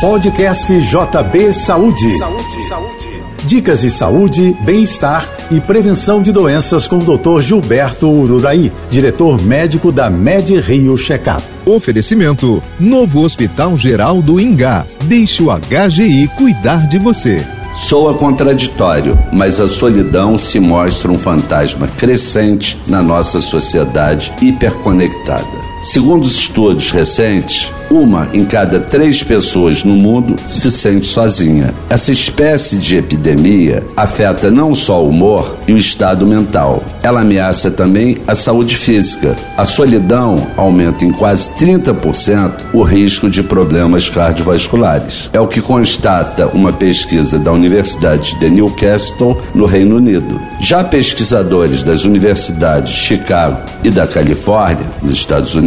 Podcast JB Saúde. Saúde, saúde. Dicas de saúde, bem-estar e prevenção de doenças com o Dr. Gilberto Ururaí, diretor médico da Med Rio Checkup. Oferecimento: Novo Hospital Geral do Ingá. Deixe o HGI cuidar de você. Soa contraditório, mas a solidão se mostra um fantasma crescente na nossa sociedade hiperconectada. Segundo os estudos recentes, uma em cada três pessoas no mundo se sente sozinha. Essa espécie de epidemia afeta não só o humor e o estado mental, ela ameaça também a saúde física. A solidão aumenta em quase 30% o risco de problemas cardiovasculares. É o que constata uma pesquisa da Universidade de Newcastle, no Reino Unido. Já pesquisadores das universidades de Chicago e da Califórnia, nos Estados Unidos,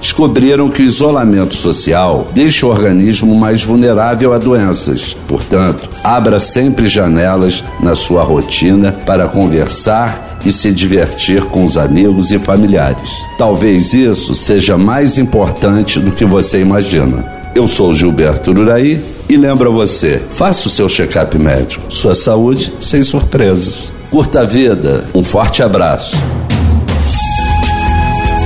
descobriram que o isolamento social deixa o organismo mais vulnerável a doenças. Portanto, abra sempre janelas na sua rotina para conversar e se divertir com os amigos e familiares. Talvez isso seja mais importante do que você imagina. Eu sou Gilberto Uraí e lembro você: faça o seu check-up médico. Sua saúde sem surpresas. Curta a vida. Um forte abraço.